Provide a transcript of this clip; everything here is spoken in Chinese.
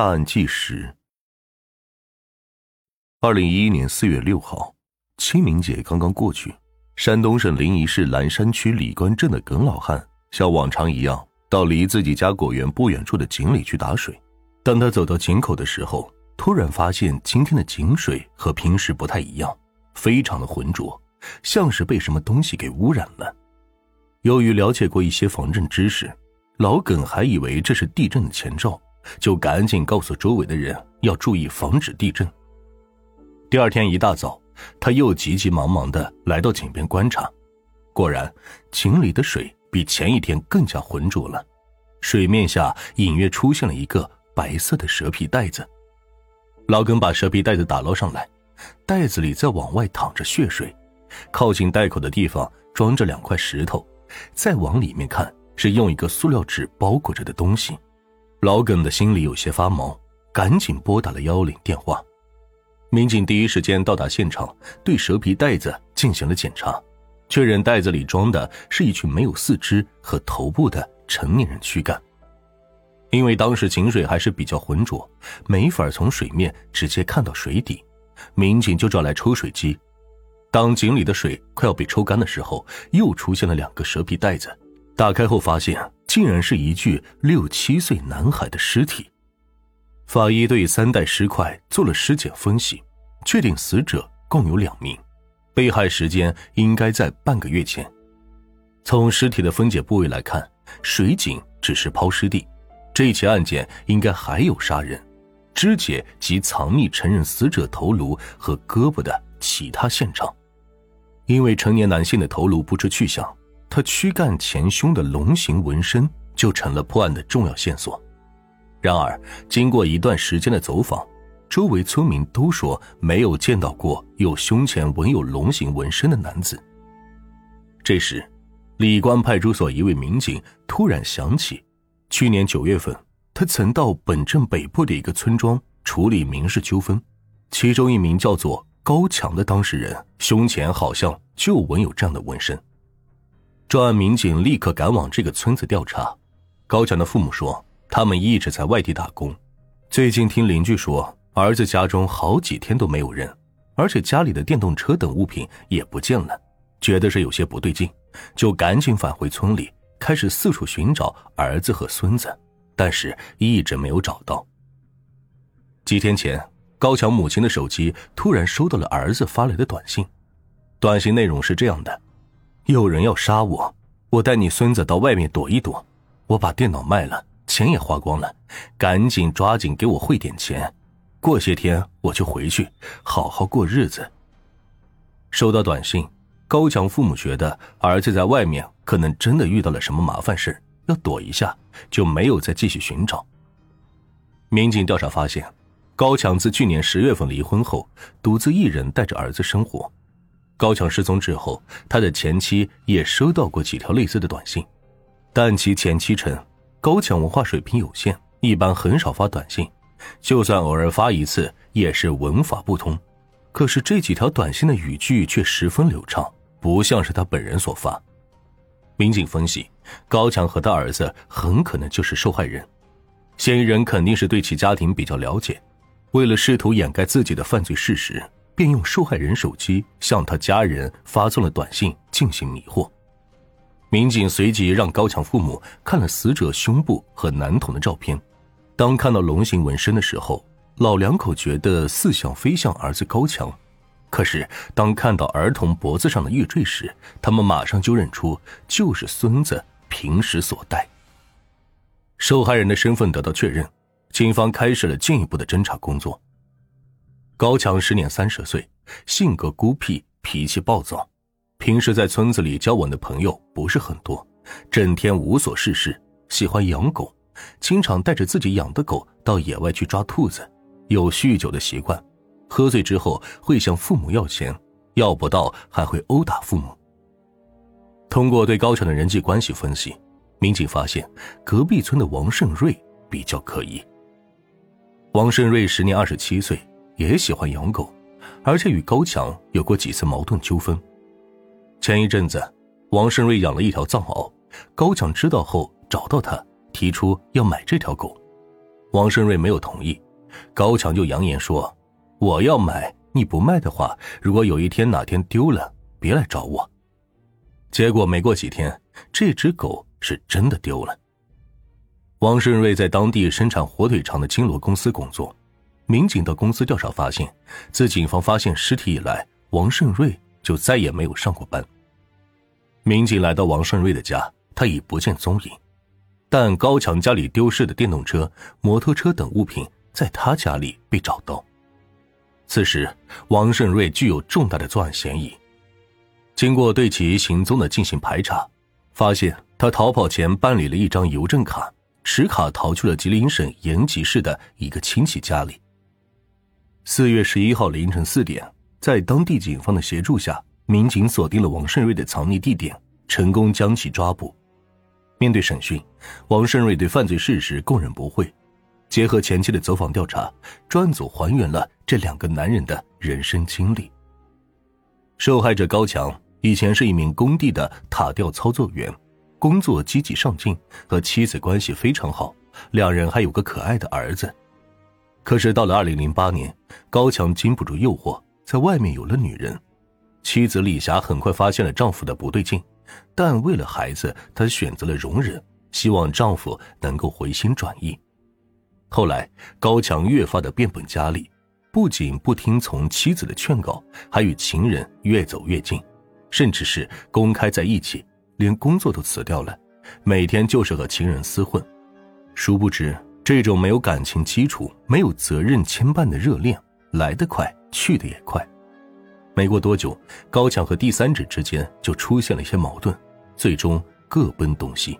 大案纪实。二零一一年四月六号，清明节刚刚过去，山东省临沂市兰山区李官镇的耿老汉像往常一样到离自己家果园不远处的井里去打水。当他走到井口的时候，突然发现今天的井水和平时不太一样，非常的浑浊，像是被什么东西给污染了。由于了解过一些防震知识，老耿还以为这是地震的前兆，就赶紧告诉周围的人要注意防止地震。第二天一大早，他又急急忙忙的来到井边观察，果然，井里的水比前一天更加浑浊了，水面下隐约出现了一个白色的蛇皮袋子。老耿把蛇皮袋子打捞上来，袋子里在往外淌着血水，靠近袋口的地方装着两块石头，再往里面看是用一个塑料纸包裹着的东西。老耿的心里有些发毛，赶紧拨打了幺幺零电话。民警第一时间到达现场，对蛇皮袋子进行了检查，确认袋子里装的是一群没有四肢和头部的成年人躯干。因为当时井水还是比较浑浊，没法从水面直接看到水底，民警就找来抽水机。当井里的水快要被抽干的时候，又出现了两个蛇皮袋子，打开后发现竟然是一具六七岁男孩的尸体。法医对三袋尸块做了尸检分析，确定死者共有两名，被害时间应该在半个月前。从尸体的分解部位来看，水井只是抛尸地，这起案件应该还有杀人、肢解及藏匿承认死者头颅和胳膊的其他现场。因为成年男性的头颅不知去向，他躯干前胸的龙形纹身就成了破案的重要线索。然而，经过一段时间的走访，周围村民都说没有见到过有胸前纹有龙形纹身的男子。这时，李官派出所一位民警突然想起，去年九月份，他曾到本镇北部的一个村庄处理民事纠纷，其中一名叫做高强的当事人胸前好像就纹有这样的纹身。专案民警立刻赶往这个村子调查。高强的父母说。他们一直在外地打工，最近听邻居说，儿子家中好几天都没有人，而且家里的电动车等物品也不见了，觉得是有些不对劲，就赶紧返回村里，开始四处寻找儿子和孙子，但是一直没有找到。几天前，高强母亲的手机突然收到了儿子发来的短信，短信内容是这样的：“有人要杀我，我带你孙子到外面躲一躲，我把电脑卖了。”钱也花光了，赶紧抓紧给我汇点钱，过些天我就回去好好过日子。收到短信，高强父母觉得儿子在外面可能真的遇到了什么麻烦事要躲一下，就没有再继续寻找。民警调查发现，高强自去年十月份离婚后，独自一人带着儿子生活。高强失踪之后，他的前妻也收到过几条类似的短信，但其前妻称。高强文化水平有限，一般很少发短信，就算偶尔发一次，也是文法不通。可是这几条短信的语句却十分流畅，不像是他本人所发。民警分析，高强和他儿子很可能就是受害人，嫌疑人肯定是对其家庭比较了解，为了试图掩盖自己的犯罪事实，便用受害人手机向他家人发送了短信进行迷惑。民警随即让高强父母看了死者胸部和男童的照片，当看到龙形纹身的时候，老两口觉得似像非像儿子高强，可是当看到儿童脖子上的玉坠时，他们马上就认出就是孙子平时所戴。受害人的身份得到确认，警方开始了进一步的侦查工作。高强时年三十岁，性格孤僻，脾气暴躁。平时在村子里交往的朋友不是很多，整天无所事事，喜欢养狗，经常带着自己养的狗到野外去抓兔子，有酗酒的习惯，喝醉之后会向父母要钱，要不到还会殴打父母。通过对高强的人际关系分析，民警发现隔壁村的王胜瑞比较可疑。王胜瑞时年二十七岁，也喜欢养狗，而且与高强有过几次矛盾纠纷。前一阵子，王胜瑞养了一条藏獒，高强知道后找到他，提出要买这条狗。王胜瑞没有同意，高强就扬言说：“我要买，你不卖的话，如果有一天哪天丢了，别来找我。”结果没过几天，这只狗是真的丢了。王胜瑞在当地生产火腿肠的金罗公司工作，民警到公司调查发现，自警方发现尸体以来，王胜瑞就再也没有上过班。民警来到王胜瑞的家，他已不见踪影，但高强家里丢失的电动车、摩托车等物品在他家里被找到。此时，王胜瑞具有重大的作案嫌疑。经过对其行踪的进行排查，发现他逃跑前办理了一张邮政卡。持卡逃去了吉林省延吉市的一个亲戚家里。四月十一号凌晨四点，在当地警方的协助下，民警锁定了王胜瑞的藏匿地点，成功将其抓捕。面对审讯，王胜瑞对犯罪事实供认不讳。结合前期的走访调查，专案组还原了这两个男人的人生经历。受害者高强以前是一名工地的塔吊操作员。工作积极上进，和妻子关系非常好，两人还有个可爱的儿子。可是到了二零零八年，高强经不住诱惑，在外面有了女人。妻子李霞很快发现了丈夫的不对劲，但为了孩子，她选择了容忍，希望丈夫能够回心转意。后来，高强越发的变本加厉，不仅不听从妻子的劝告，还与情人越走越近，甚至是公开在一起。连工作都辞掉了，每天就是和情人厮混。殊不知，这种没有感情基础、没有责任牵绊的热恋，来得快，去得也快。没过多久，高强和第三者之间就出现了一些矛盾，最终各奔东西。